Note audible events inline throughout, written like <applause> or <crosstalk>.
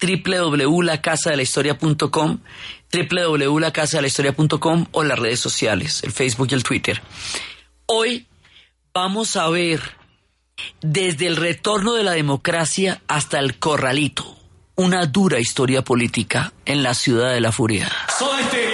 www.lacasadelahistoria.com, www.lacasadelahistoria.com o las redes sociales, el Facebook y el Twitter. Hoy vamos a ver desde el retorno de la democracia hasta el corralito, una dura historia política en la ciudad de la furia. Soda Estéreo,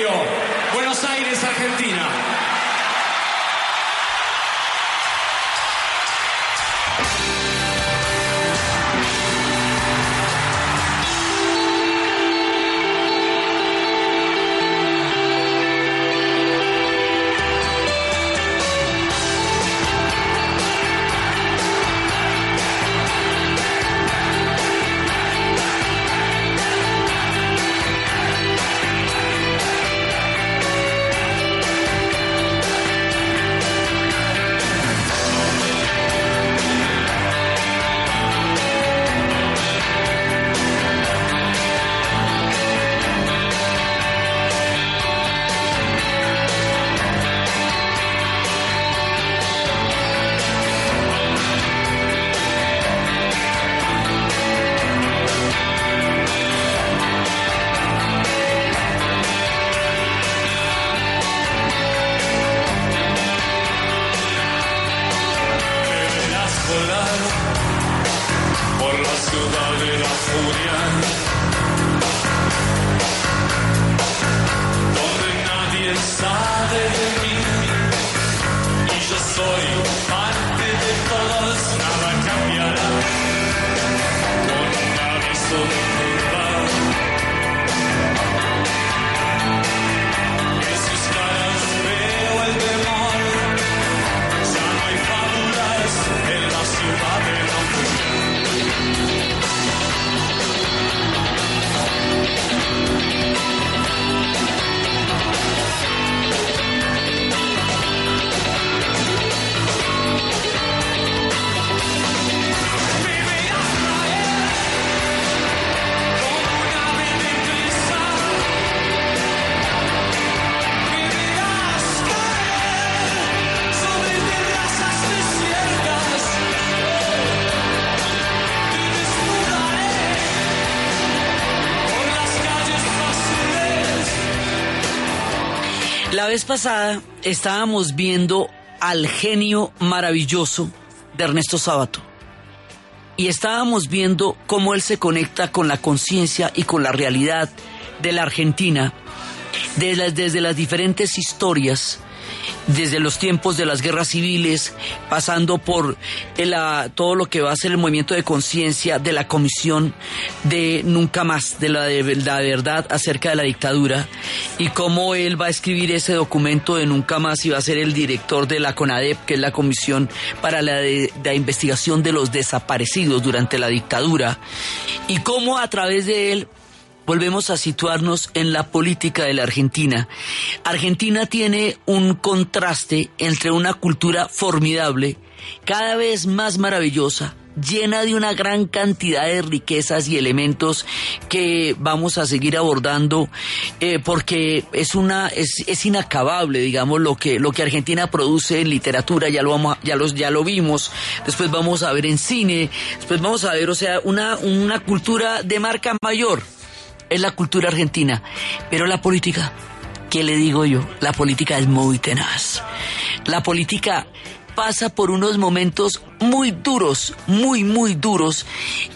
pasada estábamos viendo al genio maravilloso de Ernesto Sábato. Y estábamos viendo cómo él se conecta con la conciencia y con la realidad de la Argentina desde las diferentes historias, desde los tiempos de las guerras civiles, pasando por ah, todo lo que va a ser el movimiento de conciencia de la comisión de Nunca Más, de la, verdad acerca de la dictadura, y cómo él va a escribir ese documento de Nunca Más y va a ser el director de la CONADEP, que es la Comisión para la Investigación de los Desaparecidos durante la dictadura, y cómo a través de él volvemos a situarnos en la política de la Argentina. Argentina tiene un contraste entre una cultura formidable, cada vez más maravillosa, llena de una gran cantidad de riquezas y elementos que vamos a seguir abordando eh, porque es una es, es inacabable digamos lo que lo que Argentina produce en literatura. Ya lo vamos a- ya los ya lo vimos. Después vamos a ver en cine. Después vamos a ver o sea una una cultura de marca mayor es la cultura argentina, pero la política, ¿qué le digo yo? La política es muy tenaz. La política pasa por unos momentos muy duros, muy, muy duros,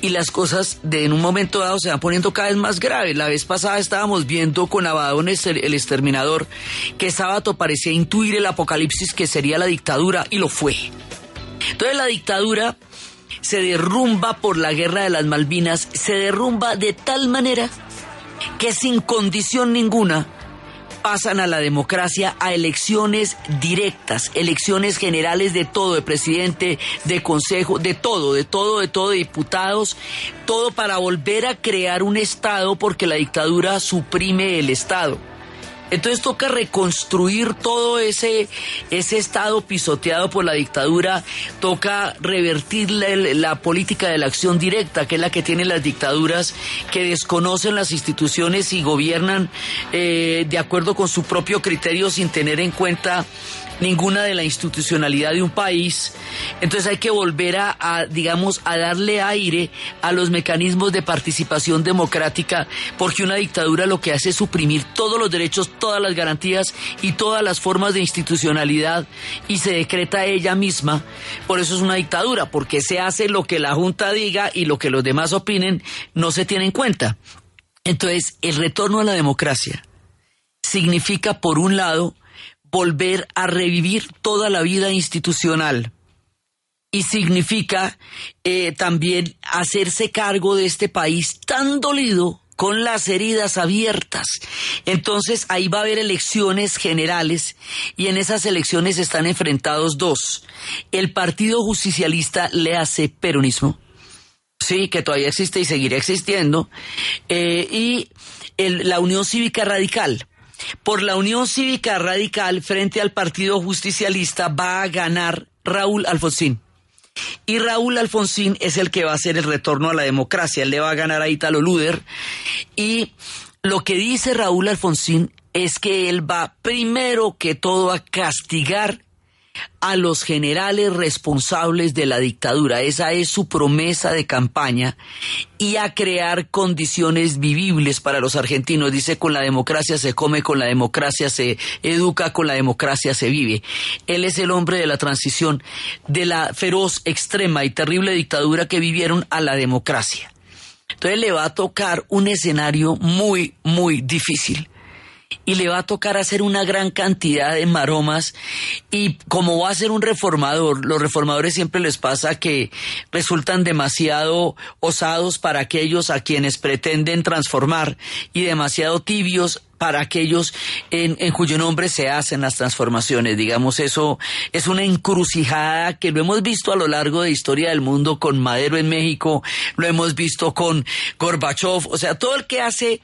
y las cosas de en un momento dado se van poniendo cada vez más graves. La vez pasada estábamos viendo con Abadón el exterminador que Sábato parecía intuir el apocalipsis que sería la dictadura, y lo fue. Entonces la dictadura se derrumba por la guerra de las Malvinas, se derrumba de tal manera que sin condición ninguna pasan a la democracia a elecciones directas, elecciones generales de todo, de presidente, de consejo, de todo, de todo, de todo, de diputados, todo para volver a crear un Estado porque la dictadura suprime el Estado. Entonces toca reconstruir todo ese, ese estado pisoteado por la dictadura, toca revertir la, política de la acción directa, que es la que tienen las dictaduras que desconocen las instituciones y gobiernan eh, de acuerdo con su propio criterio sin tener en cuenta ninguna de la institucionalidad de un país. Entonces hay que volver a, digamos, a darle aire a los mecanismos de participación democrática, porque una dictadura lo que hace es suprimir todos los derechos, todas las garantías y todas las formas de institucionalidad y se decreta ella misma. Por eso es una dictadura, porque se hace lo que la Junta diga y lo que los demás opinen no se tiene en cuenta. Entonces, el retorno a la democracia significa, por un lado, volver a revivir toda la vida institucional y significa eh, también hacerse cargo de este país tan dolido con las heridas abiertas. Entonces ahí va a haber elecciones generales y en esas elecciones están enfrentados dos. El Partido Justicialista le hace peronismo, sí, que todavía existe y seguirá existiendo, eh, y la Unión Cívica Radical por la Unión Cívica Radical frente al Partido Justicialista va a ganar Raúl Alfonsín. Y Raúl Alfonsín es el que va a hacer el retorno a la democracia. Él le va a ganar a Italo Luder. Y lo que dice Raúl Alfonsín es que él va primero que todo a castigar a los generales responsables de la dictadura. Esa es su promesa de campaña y a crear condiciones vivibles para los argentinos. Dice, con la democracia se come, con la democracia se educa, con la democracia se vive. Él es el hombre de la transición de la feroz, extrema y terrible dictadura que vivieron a la democracia. Entonces le va a tocar un escenario muy, muy difícil y le va a tocar hacer una gran cantidad de maromas y como va a ser un reformador, los reformadores siempre les pasa que resultan demasiado osados para aquellos a quienes pretenden transformar y demasiado tibios para aquellos en, en, cuyo nombre se hacen las transformaciones. Digamos, eso es una encrucijada que lo hemos visto a lo largo de la historia del mundo con Madero en México, lo hemos visto con Gorbachev, o sea, todo el que hace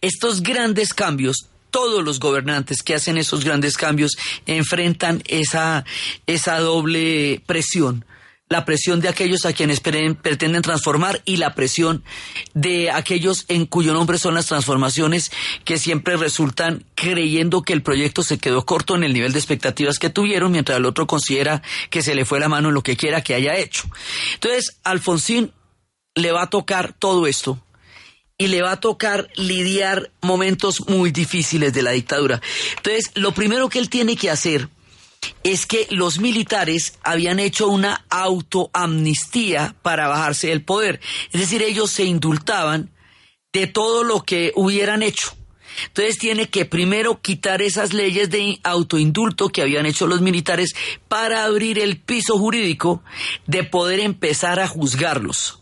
estos grandes cambios todos los gobernantes que hacen esos grandes cambios enfrentan esa, esa doble presión la presión de aquellos a quienes pretenden transformar y la presión de aquellos en cuyo nombre son las transformaciones que siempre resultan creyendo que el proyecto se quedó corto en el nivel de expectativas que tuvieron, mientras el otro considera que se le fue la mano en lo que quiera que haya hecho. Entonces, Alfonsín le va a tocar todo esto y le va a tocar lidiar momentos muy difíciles de la dictadura. Entonces, lo primero que él tiene que hacer es que los militares habían hecho una autoamnistía para bajarse del poder. Es decir, ellos se indultaban de todo lo que hubieran hecho. Entonces tiene que primero quitar esas leyes de autoindulto que habían hecho los militares para abrir el piso jurídico de poder empezar a juzgarlos.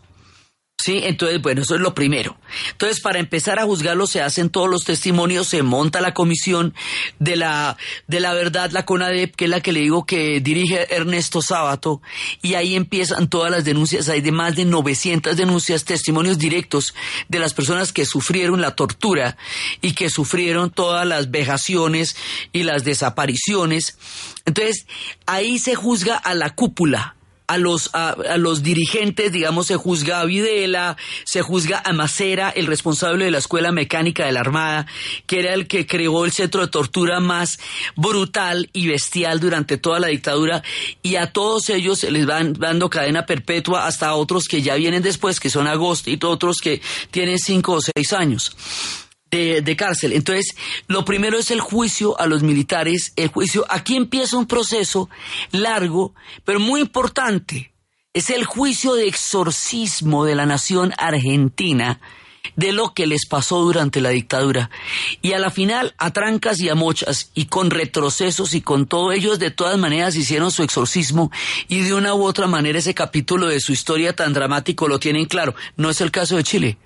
Sí, entonces, bueno, eso es lo primero. Entonces, para empezar a juzgarlo, se hacen todos los testimonios, se monta la comisión de la, de la verdad, la CONADEP, que es la que le digo que dirige Ernesto Sábato, y ahí empiezan todas las denuncias. Hay de más de 900 denuncias, testimonios directos de las personas que sufrieron la tortura y que sufrieron todas las vejaciones y las desapariciones. Entonces, ahí se juzga a la cúpula a los, a, los dirigentes, digamos, se juzga a Videla, se juzga a Macera, el responsable de la Escuela Mecánica de la Armada, que era el que creó el centro de tortura más brutal y bestial durante toda la dictadura, y a todos ellos se les van dando cadena perpetua hasta otros que ya vienen después, que son Agosto, y otros que tienen cinco o seis años de, cárcel. Entonces, lo primero es el juicio a los militares, el juicio, aquí empieza un proceso largo, pero muy importante. Es el juicio de exorcismo de la nación argentina de lo que les pasó durante la dictadura. Y a la final, a trancas y a mochas, y con retrocesos y con todo, ellos de todas maneras hicieron su exorcismo y de una u otra manera ese capítulo de su historia tan dramático lo tienen claro. No es el caso de Chile.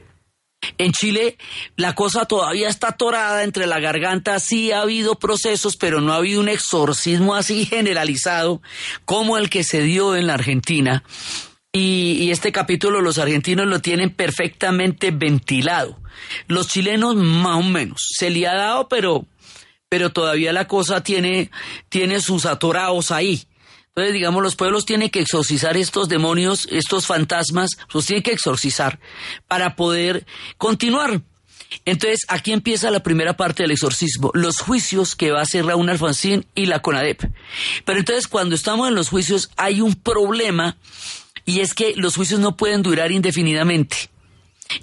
En Chile la cosa todavía está atorada entre la garganta, sí ha habido procesos, pero no ha habido un exorcismo así generalizado como el que se dio en la Argentina. Y, este capítulo los argentinos lo tienen perfectamente ventilado. Los chilenos más o menos. Se le ha dado, pero, pero todavía la cosa tiene, tiene sus atorados ahí. Entonces, digamos, los pueblos tienen que exorcizar estos demonios, estos fantasmas, los tienen que exorcizar para poder continuar. Entonces, aquí empieza la primera parte del exorcismo, los juicios que va a hacer Raúl Alfonsín y la CONADEP. Pero entonces, cuando estamos en los juicios, hay un problema y es que los juicios no pueden durar indefinidamente.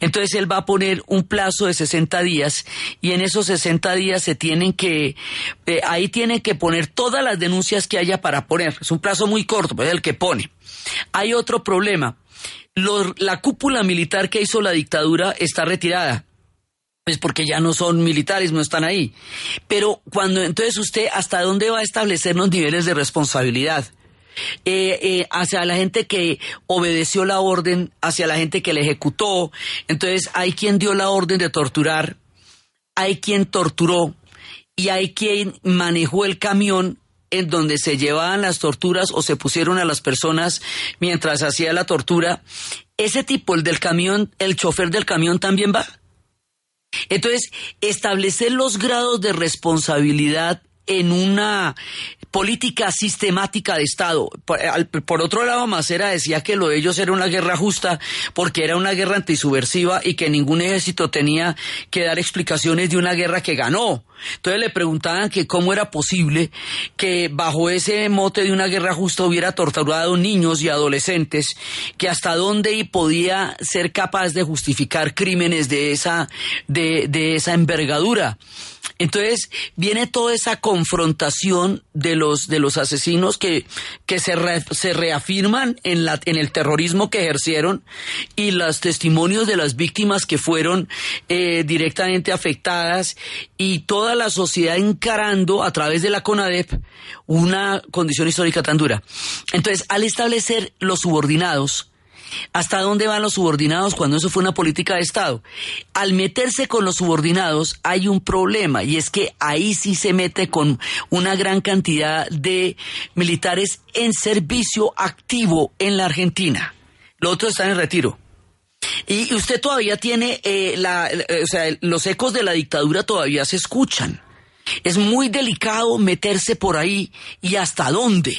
Entonces él va a poner un plazo de 60 días y en esos 60 días se tienen que, eh, ahí tienen que poner todas las denuncias que haya para poner. Es un plazo muy corto, pues es el que pone. Hay otro problema. la cúpula militar que hizo la dictadura está retirada. Pues porque ya no son militares, no están ahí. Pero cuando entonces usted, ¿hasta dónde va a establecer los niveles de responsabilidad? Eh, eh, hacia la gente que obedeció la orden, hacia la gente que la ejecutó. Entonces hay quien dio la orden de torturar, hay quien torturó y hay quien manejó el camión en donde se llevaban las torturas o se pusieron a las personas mientras hacía la tortura. Ese tipo, el del camión, el chofer del camión también va. Entonces, establecer los grados de responsabilidad en una política sistemática de Estado. Por, otro lado, Macera decía que lo de ellos era una guerra justa porque era una guerra antisubversiva y que ningún ejército tenía que dar explicaciones de una guerra que ganó. Entonces le preguntaban que cómo era posible que bajo ese mote de una guerra justa hubiera torturado niños y adolescentes, que hasta dónde podía ser capaz de justificar crímenes de esa, de, de esa envergadura. Entonces viene toda esa confrontación de los, de los asesinos que, que se, se reafirman en, la, en el terrorismo que ejercieron y los testimonios de las víctimas que fueron eh, directamente afectadas y toda la sociedad encarando a través de la CONADEP una condición histórica tan dura. Entonces, al establecer los subordinados, ¿Hasta dónde van los subordinados cuando eso fue una política de Estado? Al meterse con los subordinados hay un problema y es que ahí sí se mete con una gran cantidad de militares en servicio activo en la Argentina. Los otros están en retiro. Y usted todavía tiene, eh, la, eh, o sea, los ecos de la dictadura todavía se escuchan. Es muy delicado meterse por ahí y hasta dónde.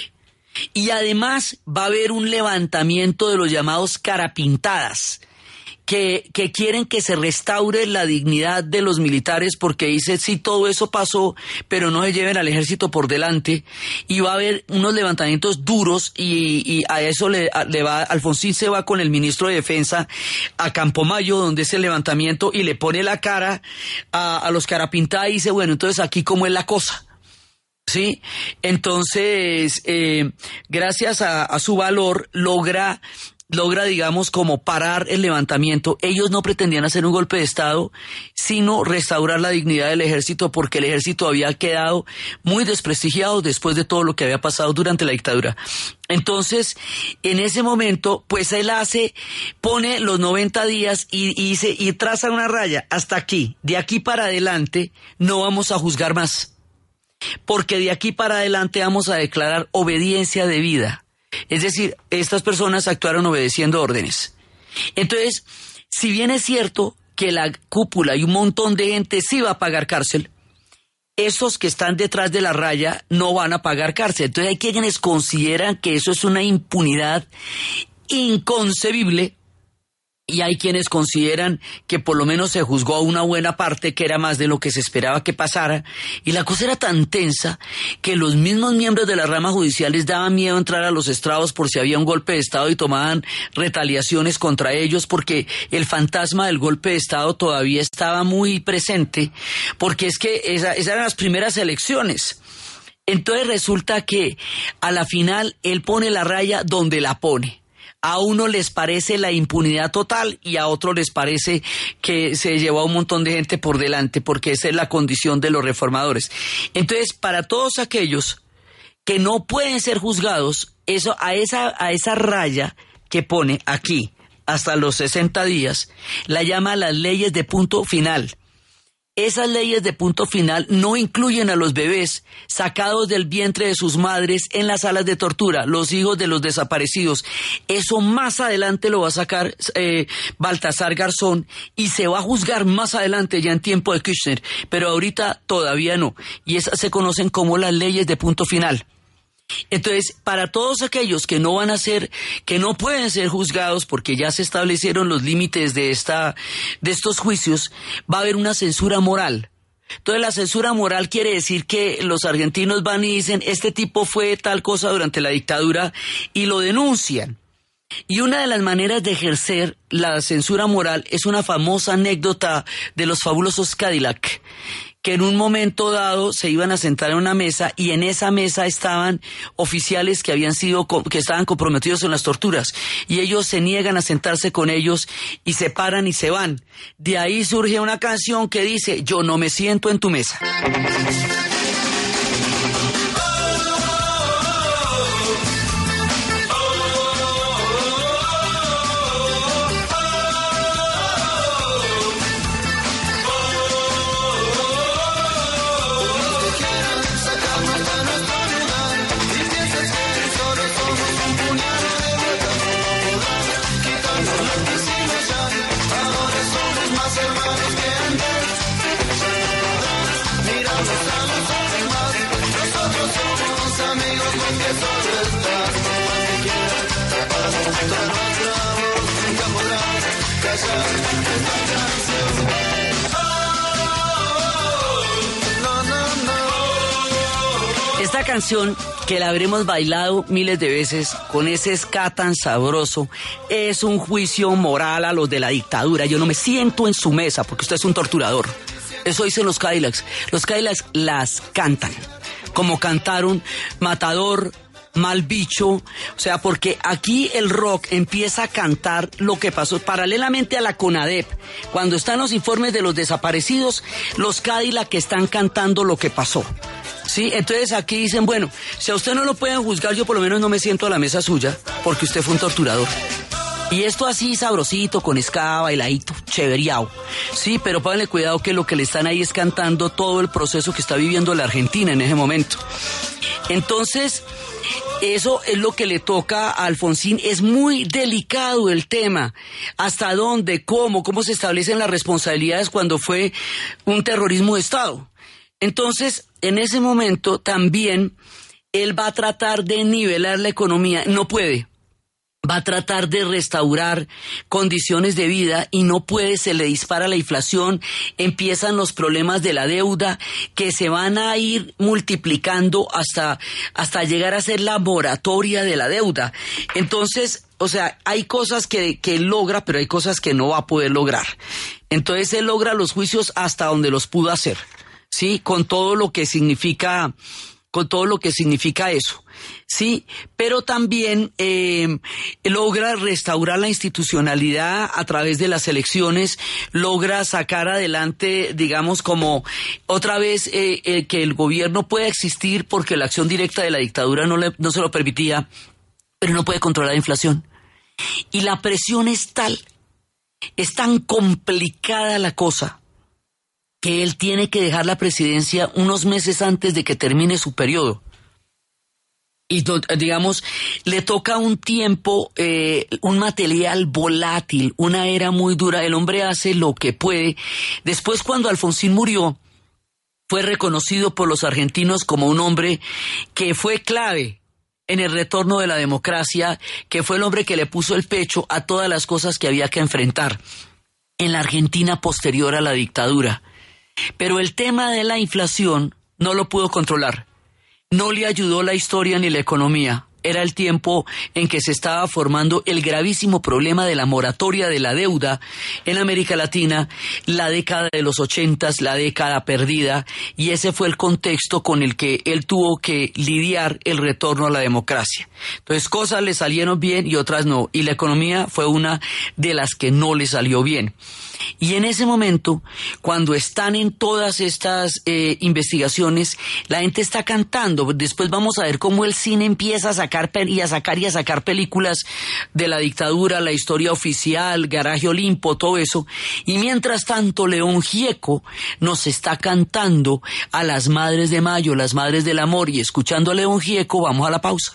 Y además va a haber un levantamiento de los llamados carapintadas, que, quieren que se restaure la dignidad de los militares porque dice, sí, todo eso pasó, pero no se lleven al ejército por delante. Y va a haber unos levantamientos duros y, a eso le, va, Alfonsín se va con el ministro de Defensa a Campomayo, donde es el levantamiento, y le pone la cara a, a los carapintadas y dice, bueno, entonces aquí cómo es la cosa. ¿sí? Entonces, eh, gracias a, su valor, logra logra, digamos, como parar el levantamiento. Ellos no pretendían hacer un golpe de Estado, sino restaurar la dignidad del ejército, porque el ejército había quedado muy desprestigiado después de todo lo que había pasado durante la dictadura. Entonces, en ese momento, pues él hace, pone los 90 días y, y, y traza una raya hasta aquí. De aquí para adelante, no vamos a juzgar más porque de aquí para adelante vamos a declarar obediencia de vida. Es decir, estas personas actuaron obedeciendo órdenes. Entonces, si bien es cierto que la cúpula y un montón de gente sí va a pagar cárcel, esos que están detrás de la raya no van a pagar cárcel. Entonces hay quienes consideran que eso es una impunidad inconcebible y hay quienes consideran que por lo menos se juzgó a una buena parte que era más de lo que se esperaba que pasara y la cosa era tan tensa que los mismos miembros de la rama judicial les daban miedo entrar a los estrados por si había un golpe de Estado y tomaban retaliaciones contra ellos porque el fantasma del golpe de Estado todavía estaba muy presente porque es que esas eran las primeras elecciones. Entonces resulta que a la final él pone la raya donde la pone a uno les parece la impunidad total y a otro les parece que se llevó a un montón de gente por delante, porque esa es la condición de los reformadores. Entonces, para todos aquellos que no pueden ser juzgados, eso a esa, a esa raya que pone aquí, hasta los 60 días, la llama las leyes de punto final. Esas leyes de punto final no incluyen a los bebés sacados del vientre de sus madres en las salas de tortura, los hijos de los desaparecidos. Eso más adelante lo va a sacar eh, Baltasar Garzón y se va a juzgar más adelante ya en tiempo de Kirchner, pero ahorita todavía no. Y esas se conocen como las leyes de punto final. Entonces, para todos aquellos que no van a ser, que no pueden ser juzgados porque ya se establecieron los límites de esta, de estos juicios, va a haber una censura moral. Entonces la censura moral quiere decir que los argentinos van y dicen, este tipo fue tal cosa durante la dictadura y lo denuncian. Y una de las maneras de ejercer la censura moral es una famosa anécdota de los fabulosos Cadillac, que en un momento dado se iban a sentar en una mesa y en esa mesa estaban oficiales que habían sido que estaban comprometidos en las torturas y ellos se niegan a sentarse con ellos y se paran y se van. De ahí surge una canción que dice, "Yo no me siento en tu mesa." Canción que la habremos bailado miles de veces con ese ska tan sabroso es un juicio moral a los de la dictadura. Yo no me siento en su mesa porque usted es un torturador. Eso dicen los Cadillacs. Los Cadillacs las cantan como cantaron Matador, mal bicho, o sea, porque aquí el rock empieza a cantar lo que pasó paralelamente a la CONADEP. Cuando están los informes de los desaparecidos, los Cadillac están cantando lo que pasó. Sí, entonces aquí dicen, bueno, si a usted no lo pueden juzgar, yo por lo menos no me siento a la mesa suya, porque usted fue un torturador. Y esto así sabrosito, con escaba, bailadito, chéveriao. Sí, pero pónganle cuidado que lo que le están ahí es cantando todo el proceso que está viviendo la Argentina en ese momento. Entonces, eso es lo que le toca a Alfonsín. Es muy delicado el tema. ¿Hasta dónde? ¿Cómo? ¿Cómo se establecen las responsabilidades cuando fue un terrorismo de Estado? Entonces, en ese momento también él va a tratar de nivelar la economía. No puede va a tratar de restaurar condiciones de vida y no puede, se le dispara la inflación, empiezan los problemas de la deuda que se van a ir multiplicando hasta, hasta llegar a ser la moratoria de la deuda. Entonces, o sea, hay cosas que, que logra, pero hay cosas que no va a poder lograr. Entonces él logra los juicios hasta donde los pudo hacer, ¿sí? Con todo lo que significa, con todo lo que significa eso. Sí, pero también eh, logra restaurar la institucionalidad a través de las elecciones, logra sacar adelante, digamos, como otra vez eh, eh, que el gobierno pueda existir porque la acción directa de la dictadura no, le, no se lo permitía, pero no puede controlar la inflación. Y la presión es tal, es tan complicada la cosa, que él tiene que dejar la presidencia unos meses antes de que termine su periodo y digamos, le toca un tiempo, eh, un material volátil, una era muy dura. El hombre hace lo que puede. Después, cuando Alfonsín murió, fue reconocido por los argentinos como un hombre que fue clave en el retorno de la democracia, que fue el hombre que le puso el pecho a todas las cosas que había que enfrentar en la Argentina posterior a la dictadura. Pero el tema de la inflación no lo pudo controlar no le ayudó la historia ni la economía. Era el tiempo en que se estaba formando el gravísimo problema de la moratoria de la deuda en América Latina, la década de los ochentas, la década perdida, y ese fue el contexto con el que él tuvo que lidiar el retorno a la democracia. Entonces, cosas le salieron bien y otras no, y la economía fue una de las que no le salió bien. Y en ese momento, cuando están en todas estas eh, investigaciones, la gente está cantando. Después vamos a ver cómo el cine empieza a sacar y a sacar y a sacar películas de la dictadura, la historia oficial, Garaje Olimpo, todo eso. Y mientras tanto, León Gieco nos está cantando a las madres de mayo, las madres del amor. Y escuchando a León Gieco, vamos a la pausa.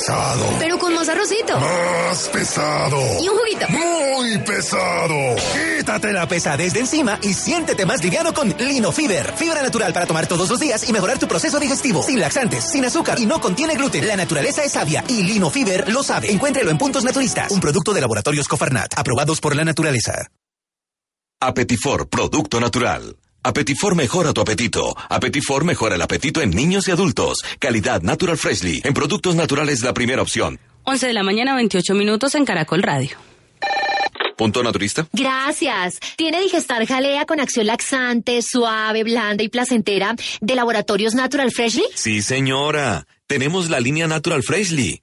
Pesado. pero con más arrocito. Más pesado. Y un juguito. Muy pesado. Quítate la pesadez de encima y siéntete más liviano con Lino Fiber. Fibra natural para tomar todos los días y mejorar tu proceso digestivo. Sin laxantes, sin azúcar y no contiene gluten. La naturaleza es sabia y Lino Fiber lo sabe. Encuéntralo en puntos naturistas. Un producto de laboratorios Cofarnat, aprobados por la naturaleza. Apetifor, producto natural. Apetifor mejora tu apetito. Apetifor mejora el apetito en niños y adultos. Calidad Natural Freshly. En productos naturales la primera opción. 11 de la mañana, 28 minutos en Caracol Radio. Punto naturista. Gracias. Tiene Digestar Jalea con acción laxante, suave, blanda y placentera de Laboratorios Natural Freshly. Sí, señora. Tenemos la línea Natural Freshly.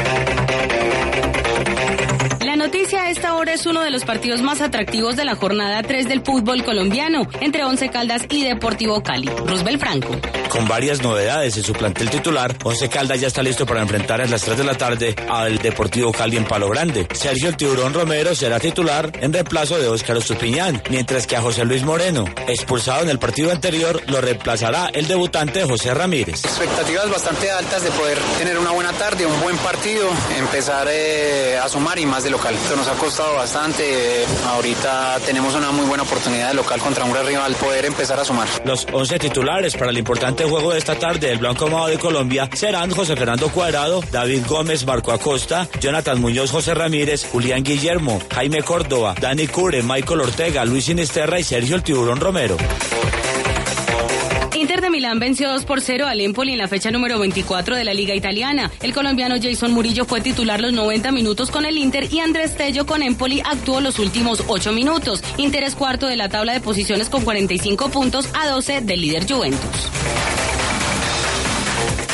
Esta hora es uno de los partidos más atractivos de la jornada 3 del fútbol colombiano, entre Once Caldas y Deportivo Cali. Roosevelt Franco. Con varias novedades en su plantel titular, Once Caldas ya está listo para enfrentar a las 3 de la tarde al Deportivo Cali en Palo Grande. Sergio El Tiburón Romero será titular en reemplazo de Óscar Estupiñán, mientras que a José Luis Moreno, expulsado en el partido anterior, lo reemplazará el debutante José Ramírez. expectativas bastante altas de poder tener una buena tarde, un buen partido, empezar eh, a sumar y más de local. Esto nos ha costado bastante. ahorita tenemos una muy buena oportunidad de local contra un gran rival, poder empezar a sumar. Los 11 titulares para el importante juego de esta tarde del Blanco Amado de Colombia serán José Fernando Cuadrado, David Gómez, Marco Acosta, Jonathan Muñoz, José Ramírez, Julián Guillermo, Jaime Córdoba, Dani Cure, Michael Ortega, Luis Sinisterra y Sergio El Tiburón Romero. De Milán venció 2 por 0 al Empoli en la fecha número 24 de la Liga Italiana. El colombiano Jason Murillo fue titular los 90 minutos con el Inter y Andrés Tello con Empoli actuó los últimos 8 minutos. Inter es cuarto de la tabla de posiciones con 45 puntos a 12 del líder Juventus.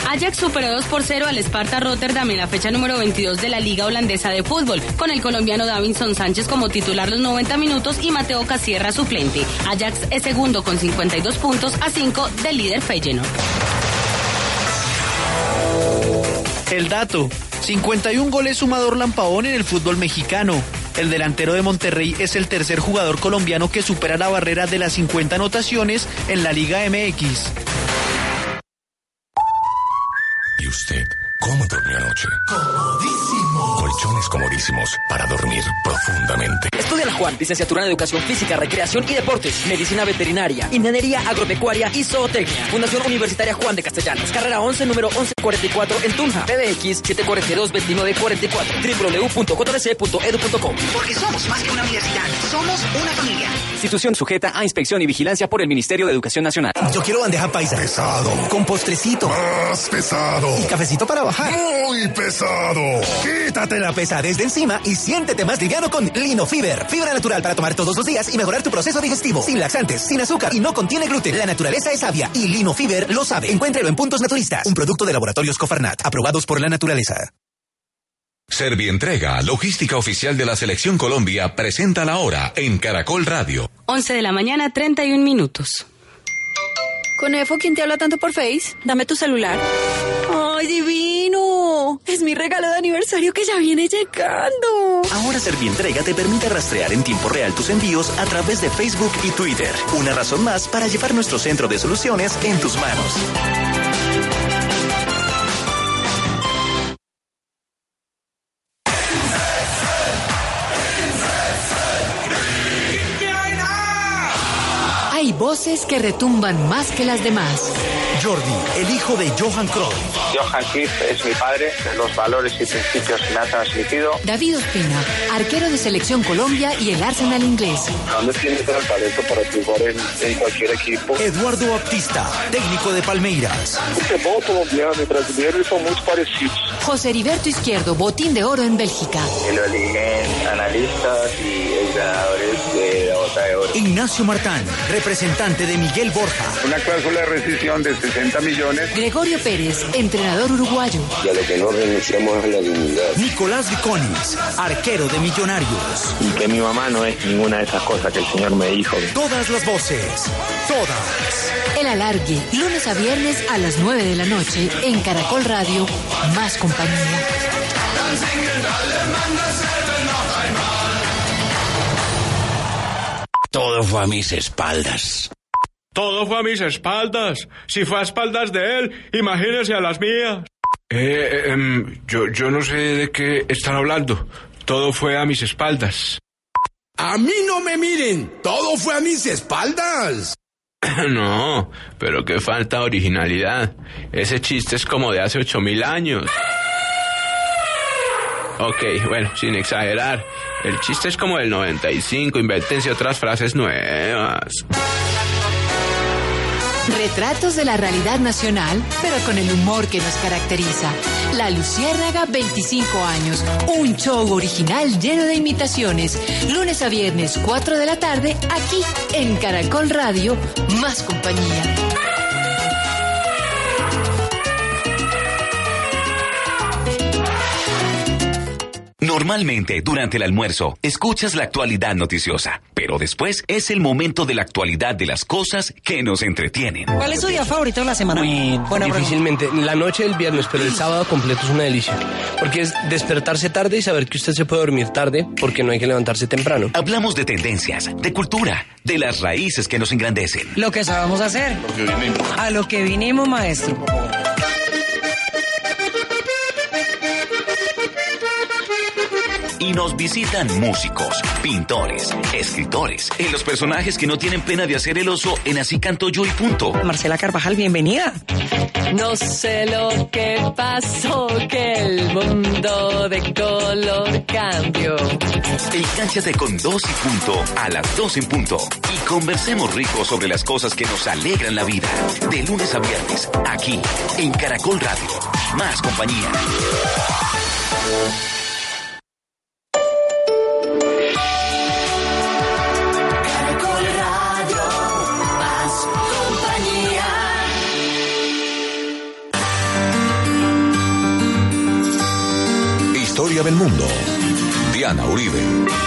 Ajax superó 2 por 0 al Sparta Rotterdam en la fecha número 22 de la Liga Holandesa de Fútbol, con el colombiano Davinson Sánchez como titular los 90 minutos y Mateo Casierra suplente. Ajax es segundo con 52 puntos a 5 del líder Feyenoord. El dato. 51 goles sumador Lampaón en el fútbol mexicano. El delantero de Monterrey es el tercer jugador colombiano que supera la barrera de las 50 anotaciones en la Liga MX. ¿Y usted ¿Cómo durmió anoche? Comodísimo. Colchones comodísimos para dormir profundamente. Estudia la Juan, licenciatura en Educación Física, Recreación y Deportes, Medicina Veterinaria, Ingeniería Agropecuaria y Zootecnia. Fundación Universitaria Juan de Castellanos. Carrera 11, número 1144 en Tunja. PBX 742-2944. www.jbc.edu.com. Porque somos más que una universidad, somos una familia. Institución sujeta a inspección y vigilancia por el Ministerio de Educación Nacional. Yo quiero bandeja paisa. Pesado. Con postrecito. Más pesado. Y cafecito para bajar. Muy pesado. Quítate la pesadez de encima y siéntete más liviano con Lino Fiber. Fibra natural para tomar todos los días y mejorar tu proceso digestivo. Sin laxantes, sin azúcar y no contiene gluten. La naturaleza es sabia y Lino Fiber lo sabe. Encuéntralo en puntos naturistas. Un producto de laboratorios Cofarnat, aprobados por la naturaleza. Servientrega, logística oficial de la Selección Colombia, presenta la hora en Caracol Radio. 11 de la mañana, 31 minutos. Conejo, ¿quién te habla tanto por Face? Dame tu celular. ¡Ay, divino! Es mi regalo de aniversario que ya viene llegando. Ahora Servientrega te permite rastrear en tiempo real tus envíos a través de Facebook y Twitter. Una razón más para llevar nuestro centro de soluciones en tus manos. Voces que retumban más que las demás. Jordi, el hijo de Johan Cruyff. Johan Cruyff es mi padre, los valores y principios que me ha transmitido. David Ospina, arquero de Selección Colombia y el Arsenal inglés. ¿Dónde tienes el talento para triunfar en, en, cualquier equipo? Eduardo Baptista, técnico de Palmeiras. El futebol colombiano y brasileño son muy parecidos. José Heriberto Izquierdo, botín de oro en Bélgica. Lo eligen analistas y ganadores Ignacio Martán, representante de Miguel Borja. Una cláusula de rescisión de 60 millones. Gregorio Pérez, entrenador uruguayo. Y a lo que no renunciamos es la dignidad. Nicolás Viconis, arquero de Millonarios. Y que mi mamá no es ninguna de esas cosas que el Señor me dijo. Todas las voces, todas. El alargue, lunes a viernes a las 9 de la noche en Caracol Radio, más compañía. Todo fue a mis espaldas. Todo fue a mis espaldas. Si fue a espaldas de él, imagínese a las mías. Eh, eh, yo, yo no sé de qué están hablando. Todo fue a mis espaldas. A mí no me miren. Todo fue a mis espaldas. <clears throat> No, pero qué falta de originalidad. Ese chiste es como de hace ocho mil años. Ok, bueno, sin exagerar. El chiste es como del 95. Invéntense otras frases nuevas. Retratos de la realidad nacional, pero con el humor que nos caracteriza. La Luciérnaga 25 años, un show original lleno de imitaciones. Lunes a viernes, 4 de la tarde, aquí en Caracol Radio, más compañía. Normalmente, durante el almuerzo, escuchas la actualidad noticiosa, pero después es el momento de la actualidad de las cosas que nos entretienen. ¿Cuál es su día favorito de la semana? Muy Buena difícilmente. La noche del viernes, pero el sábado completo es una delicia. Porque es despertarse tarde y saber que usted se puede dormir tarde porque no hay que levantarse temprano. Hablamos de tendencias, de cultura, de las raíces que nos engrandecen. Lo que sabemos hacer. A lo que vinimos, maestro. Y nos visitan músicos, pintores, escritores, en los personajes que no tienen pena de hacer el oso en Así canto yo y punto. Marcela Carvajal, bienvenida. No sé lo que pasó, que el mundo de color cambió. Encánchate con dos y punto a las dos en punto y conversemos rico sobre las cosas que nos alegran la vida. De lunes a viernes, aquí, en Caracol Radio. Más compañía. Historia del mundo. Diana Uribe.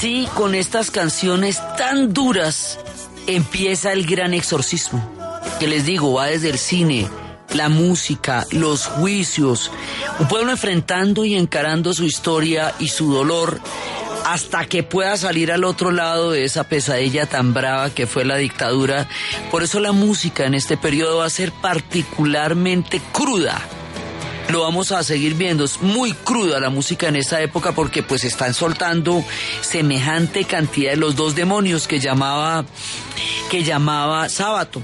Así, con estas canciones tan duras, empieza el gran exorcismo. Que les digo, va desde el cine, la música, los juicios, un pueblo enfrentando y encarando su historia y su dolor hasta que pueda salir al otro lado de esa pesadilla tan brava que fue la dictadura. Por eso la música en este periodo va a ser particularmente cruda lo vamos a seguir viendo. Es muy cruda la música en esta época porque pues están soltando semejante cantidad de los dos demonios que llamaba que llamaba Sábato.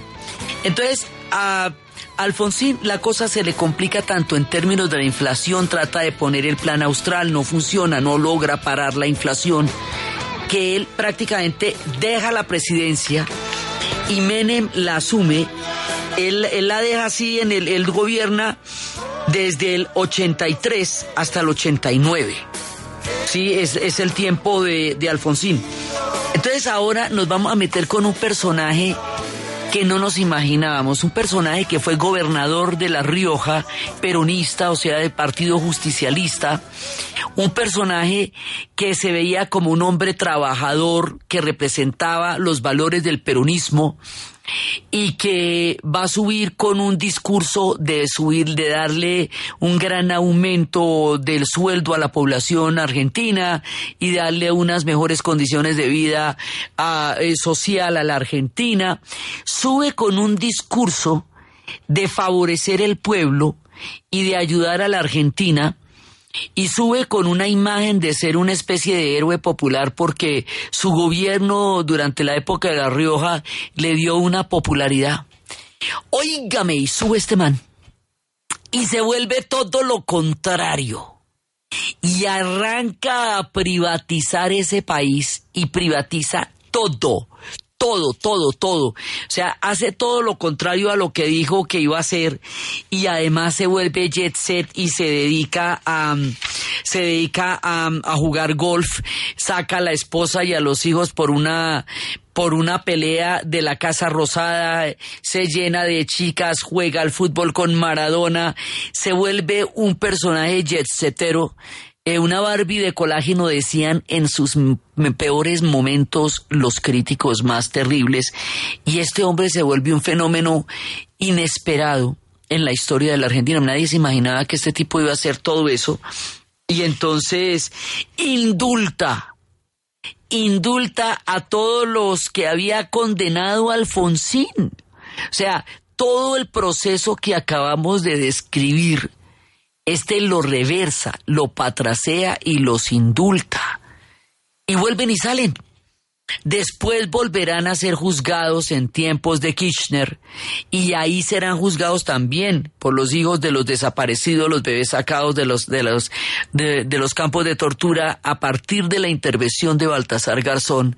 Entonces, a Alfonsín la cosa se le complica tanto en términos de la inflación, trata de poner el plan austral, no funciona, no logra parar la inflación, que él prácticamente deja la presidencia y Menem la asume, él, él la deja así en el, él gobierna desde el 83 hasta el 89. Sí, es, es el tiempo de, de Alfonsín. Entonces ahora nos vamos a meter con un personaje que no nos imaginábamos, un personaje que fue gobernador de La Rioja, peronista, o sea, del Partido Justicialista, un personaje que se veía como un hombre trabajador que representaba los valores del peronismo y que va a subir con un discurso de subir, de darle un gran aumento del sueldo a la población argentina y darle unas mejores condiciones de vida eh, social a la Argentina, sube con un discurso de favorecer el pueblo y de ayudar a la Argentina y sube con una imagen de ser una especie de héroe popular porque su gobierno durante la época de La Rioja le dio una popularidad. Óigame, y sube este man y se vuelve todo lo contrario y arranca a privatizar ese país y privatiza todo, todo, todo, todo. O sea, hace todo lo contrario a lo que dijo que iba a hacer y además se vuelve jet set y se dedica a se dedica a, a jugar golf, saca a la esposa y a los hijos por una por una pelea de la Casa Rosada, se llena de chicas, juega al fútbol con Maradona, se vuelve un personaje jet setero eh, una Barbie de colágeno decían en sus peores momentos los críticos más terribles y este hombre se vuelve un fenómeno inesperado en la historia de la Argentina. Nadie se imaginaba que este tipo iba a hacer todo eso y entonces indulta, indulta a todos los que había condenado a Alfonsín. O sea, todo el proceso que acabamos de describir este lo reversa, lo patracea y los indulta. Y vuelven y salen. Después volverán a ser juzgados en tiempos de Kirchner y ahí serán juzgados también por los hijos de los desaparecidos, los bebés sacados de los, de los, de, los campos de tortura a partir de la intervención de Baltasar Garzón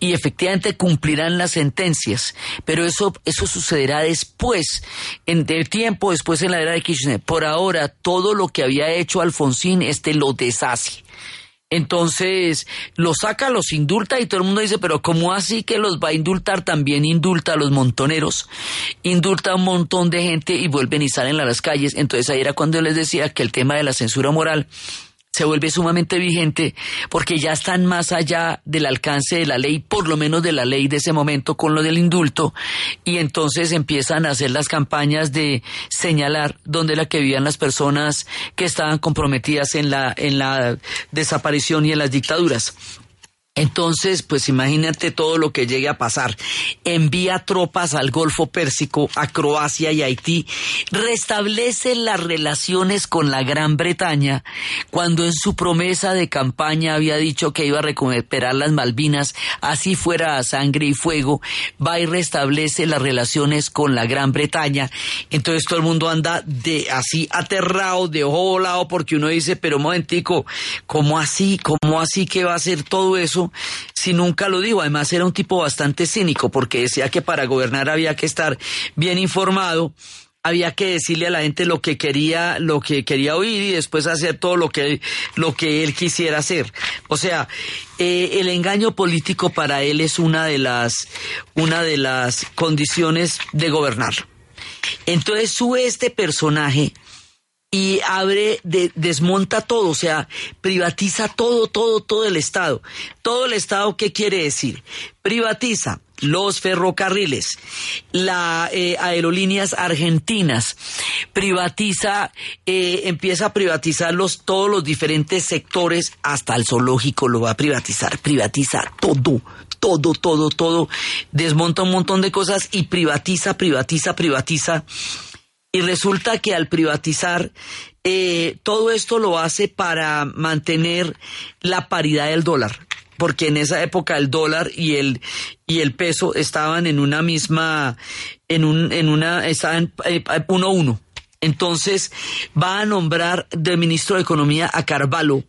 y efectivamente cumplirán las sentencias. Pero eso, eso sucederá después, en el tiempo después en la era de Kirchner. Por ahora, todo lo que había hecho Alfonsín, este lo deshace. Entonces los saca, los indulta y todo el mundo dice, pero ¿cómo así que los va a indultar? También indulta a los montoneros, indulta a un montón de gente y vuelven y salen a las calles. Entonces ahí era cuando les decía que el tema de la censura moral se vuelve sumamente vigente porque ya están más allá del alcance de la ley, por lo menos de la ley de ese momento con lo del indulto, y entonces empiezan a hacer las campañas de señalar dónde era que vivían las personas que estaban comprometidas en la, en la desaparición y en las dictaduras. Entonces, pues imagínate todo lo que llegue a pasar. Envía tropas al Golfo Pérsico, a Croacia y Haití. Restablece las relaciones con la Gran Bretaña cuando en su promesa de campaña había dicho que iba a recuperar las Malvinas, así fuera a sangre y fuego. Va y restablece las relaciones con la Gran Bretaña. Entonces todo el mundo anda de así aterrado, de ojo volado, porque uno dice, pero momentico, ¿cómo así? ¿Cómo así que va a hacer todo eso? Si nunca lo digo. Además era un tipo bastante cínico porque decía que para gobernar había que estar bien informado había que decirle a la gente lo que quería, lo que quería oír y después hacer todo lo que, lo que él quisiera hacer. O sea, eh, el engaño político para él es una de las, una de las condiciones de gobernar. Entonces sube este personaje y abre, de- desmonta todo, o sea, privatiza todo, todo, todo el Estado. Todo el Estado, ¿qué quiere decir? Privatiza los ferrocarriles, las aerolíneas argentinas, privatiza, eh, empieza a privatizar los, todos los diferentes sectores, hasta el zoológico lo va a privatizar, privatiza todo, todo, todo, todo, desmonta un montón de cosas y privatiza, privatiza, privatiza. Y resulta que al privatizar, eh, todo esto lo hace para mantener la paridad del dólar. Porque en esa época el dólar y el, y el peso estaban en una misma, en un, en una, estaban eh, uno a uno. Entonces va a nombrar de ministro de Economía a Carvalho.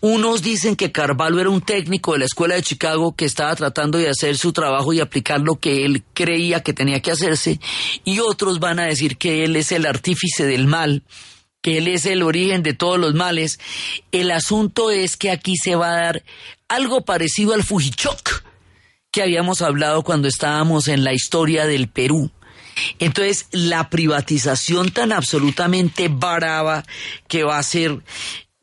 Unos dicen que Carvalho era un técnico de la escuela de Chicago que estaba tratando de hacer su trabajo y aplicar lo que él creía que tenía que hacerse, y otros van a decir que él es el artífice del mal, que él es el origen de todos los males. El asunto es que aquí se va a dar algo parecido al Fujichok que habíamos hablado cuando estábamos en la historia del Perú. Entonces, la privatización tan absolutamente brava que va a ser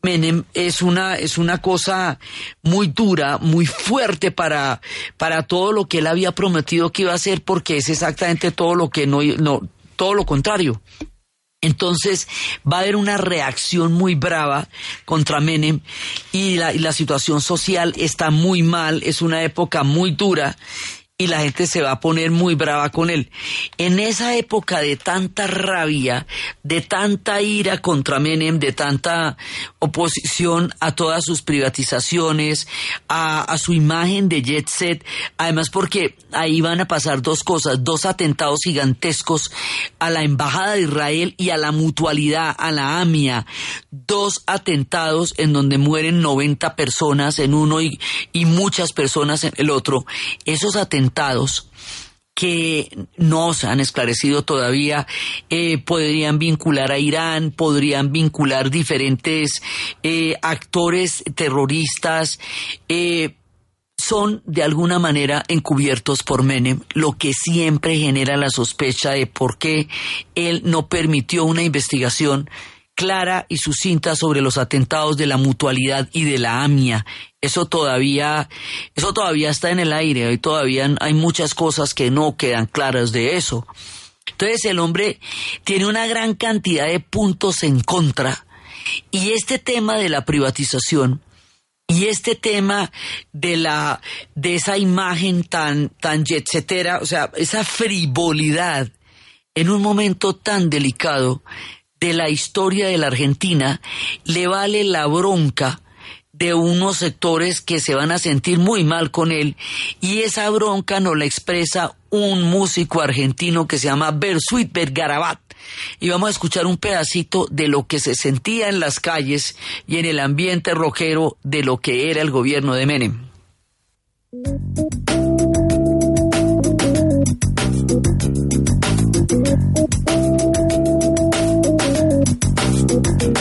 Menem es una, es una cosa muy dura, muy fuerte para, para todo lo que él había prometido que iba a hacer, porque es exactamente todo lo que no, no, todo lo contrario. Entonces va a haber una reacción muy brava contra Menem y la, y la situación social está muy mal, es una época muy dura y la gente se va a poner muy brava con él. En esa época de tanta rabia, de tanta ira contra Menem, de tanta oposición a todas sus privatizaciones, a, su imagen de jet set, además porque ahí van a pasar dos cosas, dos atentados gigantescos a la Embajada de Israel y a la mutualidad, a la AMIA, dos atentados en donde mueren 90 personas en uno y, y muchas personas en el otro. Esos atentados que no se han esclarecido todavía, eh, podrían vincular a Irán, podrían vincular diferentes eh, actores terroristas, eh, son de alguna manera encubiertos por Menem, lo que siempre genera la sospecha de por qué él no permitió una investigación clara y sucinta sobre los atentados de la mutualidad y de la AMIA. Eso todavía, eso todavía está en el aire y todavía hay muchas cosas que no quedan claras de eso. Entonces el hombre tiene una gran cantidad de puntos en contra y este tema de la privatización y este tema de la de esa imagen tan tan o sea, esa frivolidad en un momento tan delicado de la historia de la Argentina le vale la bronca de unos sectores que se van a sentir muy mal con él y esa bronca nos la expresa un músico argentino que se llama Bersuit Bergarabat y vamos a escuchar un pedacito de lo que se sentía en las calles y en el ambiente rojero de lo que era el gobierno de Menem. thank you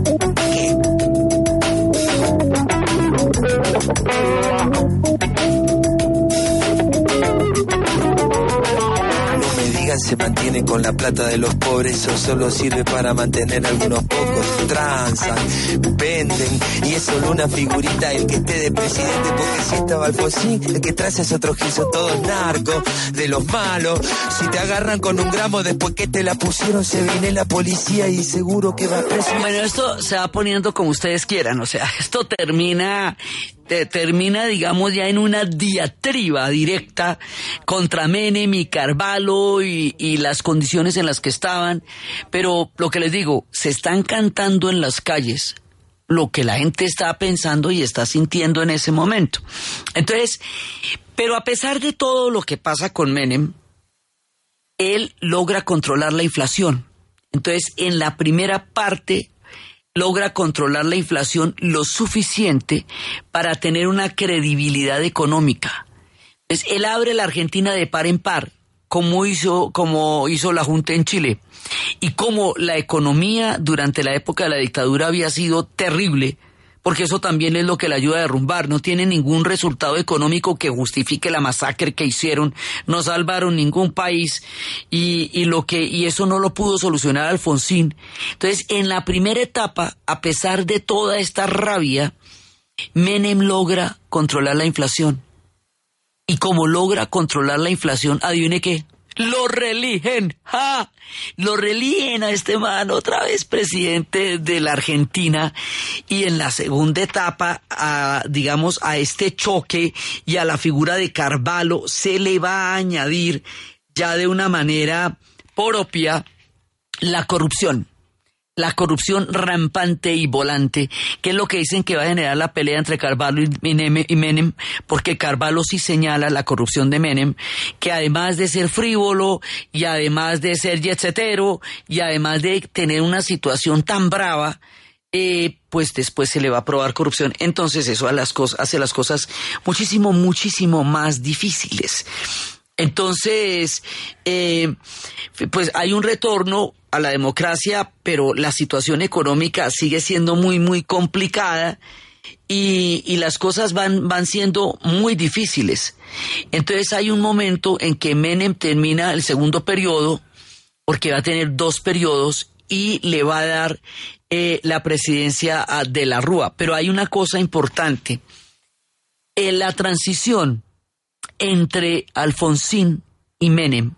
Thank you. Se mantienen con la plata de los pobres, eso solo sirve para mantener a algunos pocos. Transan, venden, y es solo una figurita el que esté de presidente, porque si estaba Alfonsín, el que trae es otro giso, todos narcos, de los malos. Si te agarran con un gramo después que te la pusieron, se viene la policía y seguro que va preso. Bueno, esto se va poniendo como ustedes quieran, o sea, esto termina te- termina, digamos, ya en una diatriba directa contra Menem y Carvalho y, y las condiciones en las que estaban. Pero lo que les digo, se están cantando en las calles lo que la gente está pensando y está sintiendo en ese momento. Entonces, pero a pesar de todo lo que pasa con Menem, él logra controlar la inflación. Entonces, en la primera parte logra controlar la inflación lo suficiente para tener una credibilidad económica. Entonces, él abre la Argentina de par en par, como hizo, como hizo la Junta en Chile. Y como la economía durante la época de la dictadura había sido terrible, porque eso también es lo que le ayuda a derrumbar. No tiene ningún resultado económico que justifique la masacre que hicieron, no salvaron ningún país y, y lo que y eso no lo pudo solucionar Alfonsín. Entonces, en la primera etapa, a pesar de toda esta rabia, Menem logra controlar la inflación. Y como logra controlar la inflación, adivine qué, lo religen, ¡ja! Lo religen a este man otra vez presidente de la Argentina y en la segunda etapa, a, digamos, a este choque y a la figura de Carvalho se le va a añadir ya de una manera propia la corrupción. La corrupción rampante y volante, que es lo que dicen que va a generar la pelea entre Carvalho y Menem, porque Carvalho sí señala la corrupción de Menem, que además de ser frívolo y además de ser jetsetero y además de tener una situación tan brava, eh, pues después se le va a probar corrupción. Entonces eso a las cosas, hace las cosas muchísimo, muchísimo más difíciles. Entonces, eh, pues hay un retorno a la democracia, pero la situación económica sigue siendo muy, muy complicada y, y las cosas van, van siendo muy difíciles. Entonces hay un momento en que Menem termina el segundo periodo, porque va a tener dos periodos y le va a dar eh, la presidencia de la Rúa. Pero hay una cosa importante. En la transición entre Alfonsín y Menem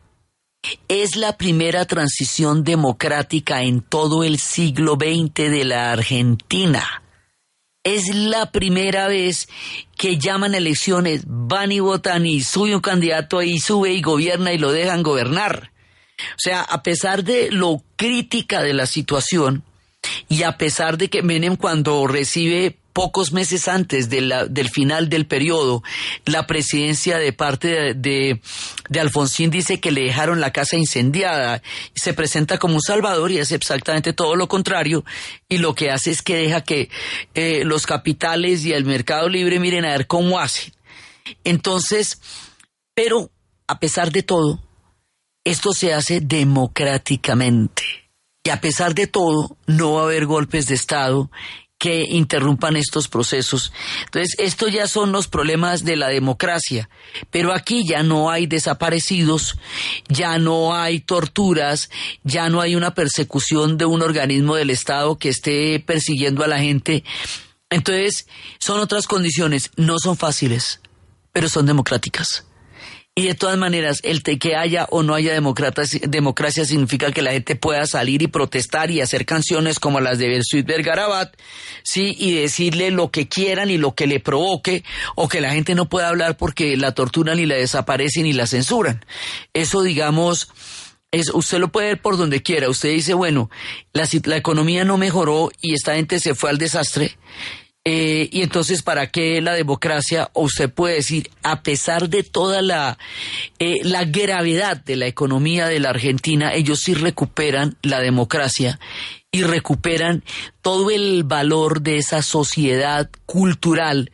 es la primera transición democrática en todo el siglo XX de la Argentina. Es la primera vez que llaman elecciones, van y votan y sube un candidato y sube y gobierna y lo dejan gobernar. O sea, a pesar de lo crítica de la situación y a pesar de que Menem cuando recibe pocos meses antes la- del final del periodo, la presidencia de parte de, de- Alfonsín dice que le dejaron la casa incendiada se presenta como un salvador y es exactamente todo lo contrario y lo que hace es que deja que eh, los capitales y el mercado libre miren a ver cómo hacen. Entonces, pero a pesar de todo, esto se hace democráticamente. Y a pesar de todo, no va a haber golpes de Estado que interrumpan estos procesos. Entonces, estos ya son los problemas de la democracia. Pero aquí ya no hay desaparecidos, ya no hay torturas, ya no hay una persecución de un organismo del Estado que esté persiguiendo a la gente. Entonces, son otras condiciones, no son fáciles, pero son democráticas. Y de todas maneras, el que haya o no haya democracia significa que la gente pueda salir y protestar y hacer canciones como las de Bersuit Vergarabat, sí, y decirle lo que quieran y lo que le provoque, o que la gente no pueda hablar porque la torturan y la desaparecen y la censuran. Eso, digamos, es, usted lo puede ver por donde quiera. Usted dice, bueno, la, la economía no mejoró y esta gente se fue al desastre. Eh, y entonces, ¿para qué la democracia? O usted puede decir, a pesar de toda la, eh, la gravedad de la economía de la Argentina, ellos sí recuperan la democracia y recuperan todo el valor de esa sociedad cultural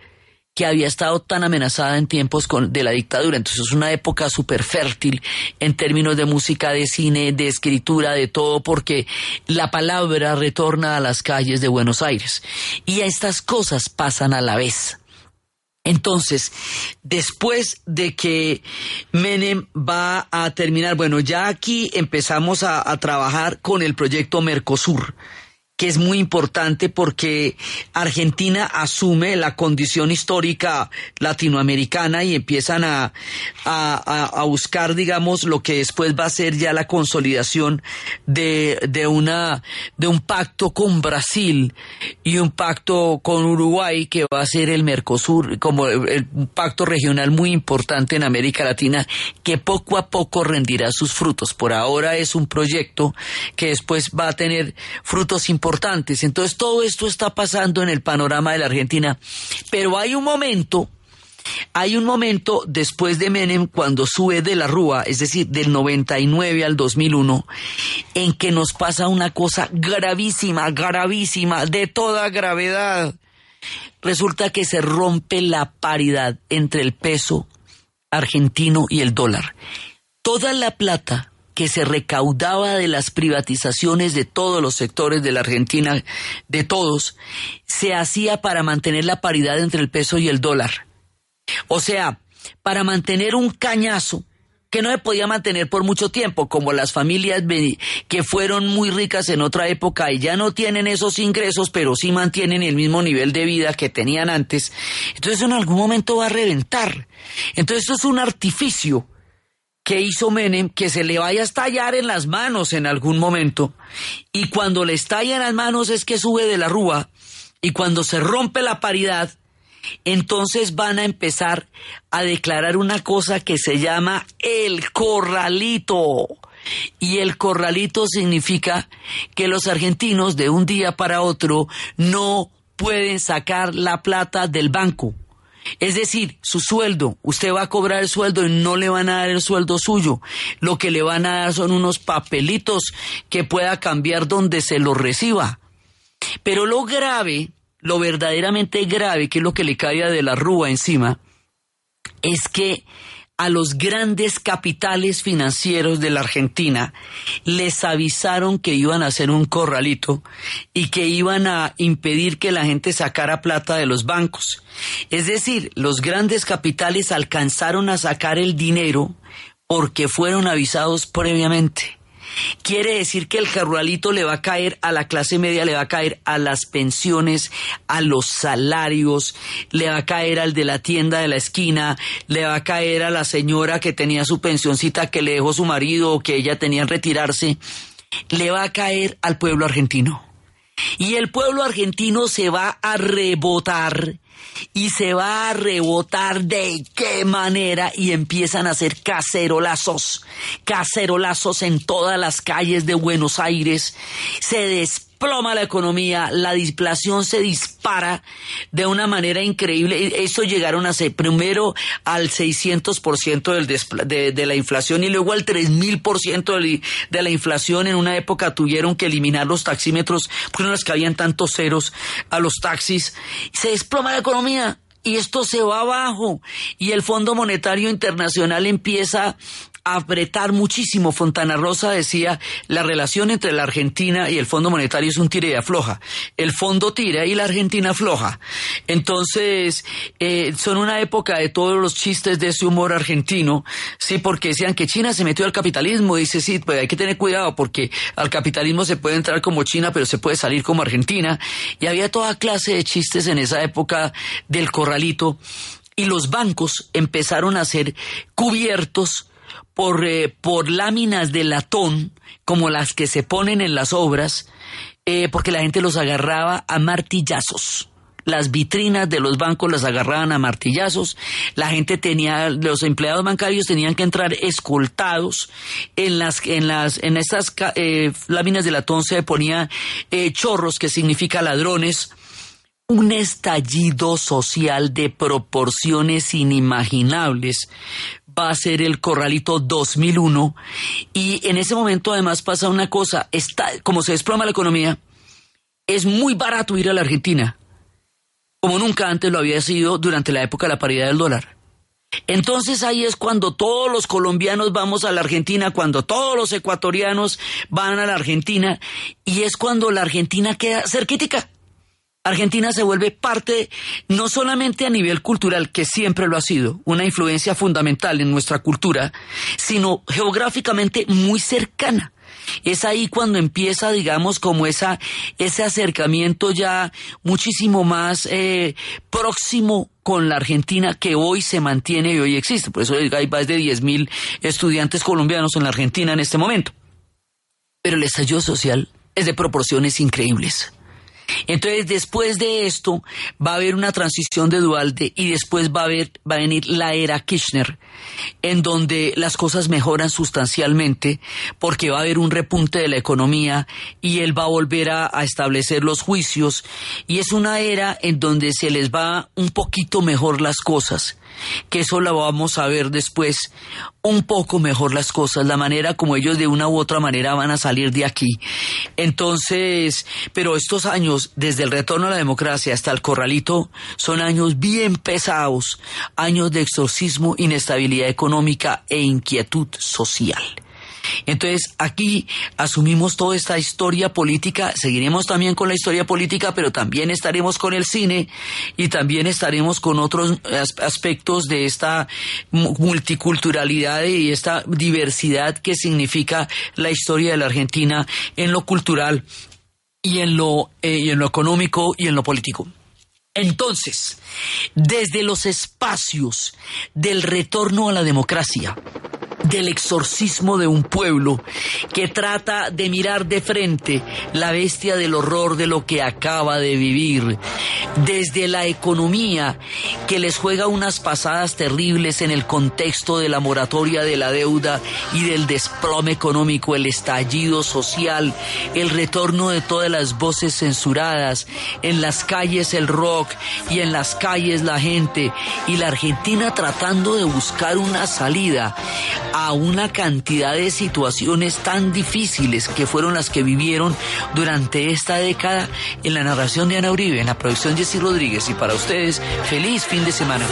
que había estado tan amenazada en tiempos de la dictadura. Entonces es una época súper fértil en términos de música, de cine, de escritura, de todo, porque la palabra retorna a las calles de Buenos Aires. Y estas cosas pasan a la vez. Entonces, después de que Menem va a terminar, bueno, ya aquí empezamos a trabajar con el proyecto Mercosur. Que es muy importante porque Argentina asume la condición histórica latinoamericana y empiezan a, a, a- buscar, digamos, lo que después va a ser ya la consolidación de, de, una, de un pacto con Brasil y un pacto con Uruguay que va a ser el Mercosur, como el- un pacto regional muy importante en América Latina que poco a poco rendirá sus frutos. Por ahora es un proyecto que después va a tener frutos importantes. Entonces todo esto está pasando en el panorama de la Argentina. Pero hay un momento, hay un momento después de Menem cuando sube de la Rúa, es decir, del 99 al 2001, en que nos pasa una cosa gravísima, gravísima, de toda gravedad. Resulta que se rompe la paridad entre el peso argentino y el dólar. Toda la plata que se recaudaba de las privatizaciones de todos los sectores de la Argentina, de todos, se hacía para mantener la paridad entre el peso y el dólar. O sea, para mantener un cañazo que no se podía mantener por mucho tiempo, como las familias que fueron muy ricas en otra época y ya no tienen esos ingresos, pero sí mantienen el mismo nivel de vida que tenían antes. Entonces en algún momento va a reventar. Entonces esto es un artificio que hizo Menem que se le vaya a estallar en las manos en algún momento y cuando le estalla en las manos es que sube de la rúa y cuando se rompe la paridad entonces van a empezar a declarar una cosa que se llama el corralito. Y el corralito significa que los argentinos de un día para otro no pueden sacar la plata del banco. Es decir, su sueldo, usted va a cobrar el sueldo y no le van a dar el sueldo suyo. Lo que le van a dar son unos papelitos que pueda cambiar donde se lo reciba. Pero lo grave, lo verdaderamente grave, que es lo que le cae de la rúa encima, es que a los grandes capitales financieros de la Argentina les avisaron que iban a hacer un corralito y que iban a impedir que la gente sacara plata de los bancos. Es decir, los grandes capitales alcanzaron a sacar el dinero porque fueron avisados previamente. Quiere decir que el corralito le va a caer a la clase media, le va a caer a las pensiones, a los salarios, le va a caer al de la tienda de la esquina, le va a caer a la señora que tenía su pensioncita que le dejó su marido o que ella tenía en retirarse, le va a caer al pueblo argentino. Y el pueblo argentino se va a rebotar y se va a rebotar de qué manera y empiezan a hacer cacerolazos, cacerolazos en todas las calles de Buenos Aires, se desploma la economía, la inflación se dispara de una manera increíble. Eso llegaron a ser primero al 600% del de, de la inflación y luego al 3000% del- de la inflación. En una época tuvieron que eliminar los taxímetros porque no les cabían tantos ceros a los taxis. Se desploma la economía y esto se va abajo y el Fondo Monetario Internacional empieza apretar muchísimo. Fontana Rosa decía, la relación entre la Argentina y el Fondo Monetario es un tira y afloja. El fondo tira y la Argentina afloja. Entonces, eh, son una época de todos los chistes de ese humor argentino, sí, porque decían que China se metió al capitalismo. Dice, sí, pues hay que tener cuidado porque al capitalismo se puede entrar como China, pero se puede salir como Argentina. Y había toda clase de chistes en esa época del corralito. Y los bancos empezaron a ser cubiertos por, eh, por láminas de latón, como las que se ponen en las obras, eh, porque la gente los agarraba a martillazos. Las vitrinas de los bancos las agarraban a martillazos. La gente tenía, los empleados bancarios tenían que entrar escoltados. En las, en las, en estas eh, láminas de latón se ponía eh, chorros, que significa ladrones un estallido social de proporciones inimaginables va a ser el Corralito 2001 y en ese momento además pasa una cosa, está, como se desploma la economía, es muy barato ir a la Argentina, como nunca antes lo había sido durante la época de la paridad del dólar. Entonces ahí es cuando todos los colombianos vamos a la Argentina, cuando todos los ecuatorianos van a la Argentina y es cuando la Argentina queda cerquítica. Argentina se vuelve parte no solamente a nivel cultural, que siempre lo ha sido, una influencia fundamental en nuestra cultura, sino geográficamente muy cercana. Es ahí cuando empieza, digamos, como esa, ese acercamiento ya muchísimo más eh, próximo con la Argentina que hoy se mantiene y hoy existe. Por eso hay más de 10.000 estudiantes colombianos en la Argentina en este momento. Pero el estallido social es de proporciones increíbles. Entonces, después de esto, va a haber una transición de Dualde y después va a, haber, va a venir la era Kirchner, en donde las cosas mejoran sustancialmente porque va a haber un repunte de la economía y él va a volver a, a establecer los juicios. Y es una era en donde se les va un poquito mejor las cosas que eso la vamos a ver después un poco mejor las cosas, la manera como ellos de una u otra manera van a salir de aquí. Entonces, pero estos años, desde el retorno a la democracia hasta el corralito, son años bien pesados, años de exorcismo, inestabilidad económica e inquietud social. Entonces, aquí asumimos toda esta historia política, seguiremos también con la historia política, pero también estaremos con el cine y también estaremos con otros aspectos de esta multiculturalidad y esta diversidad que significa la historia de la Argentina en lo cultural y en lo, eh, y en lo económico y en lo político. Entonces, desde los espacios del retorno a la democracia, del exorcismo de un pueblo que trata de mirar de frente la bestia del horror de lo que acaba de vivir, desde la economía que les juega unas pasadas terribles en el contexto de la moratoria de la deuda y del desplome económico, el estallido social, el retorno de todas las voces censuradas, en las calles el y en las calles la gente y la Argentina tratando de buscar una salida a una cantidad de situaciones tan difíciles que fueron las que vivieron durante esta década en la narración de Ana Uribe, en la producción de Jessy Rodríguez y para ustedes, feliz fin de semana.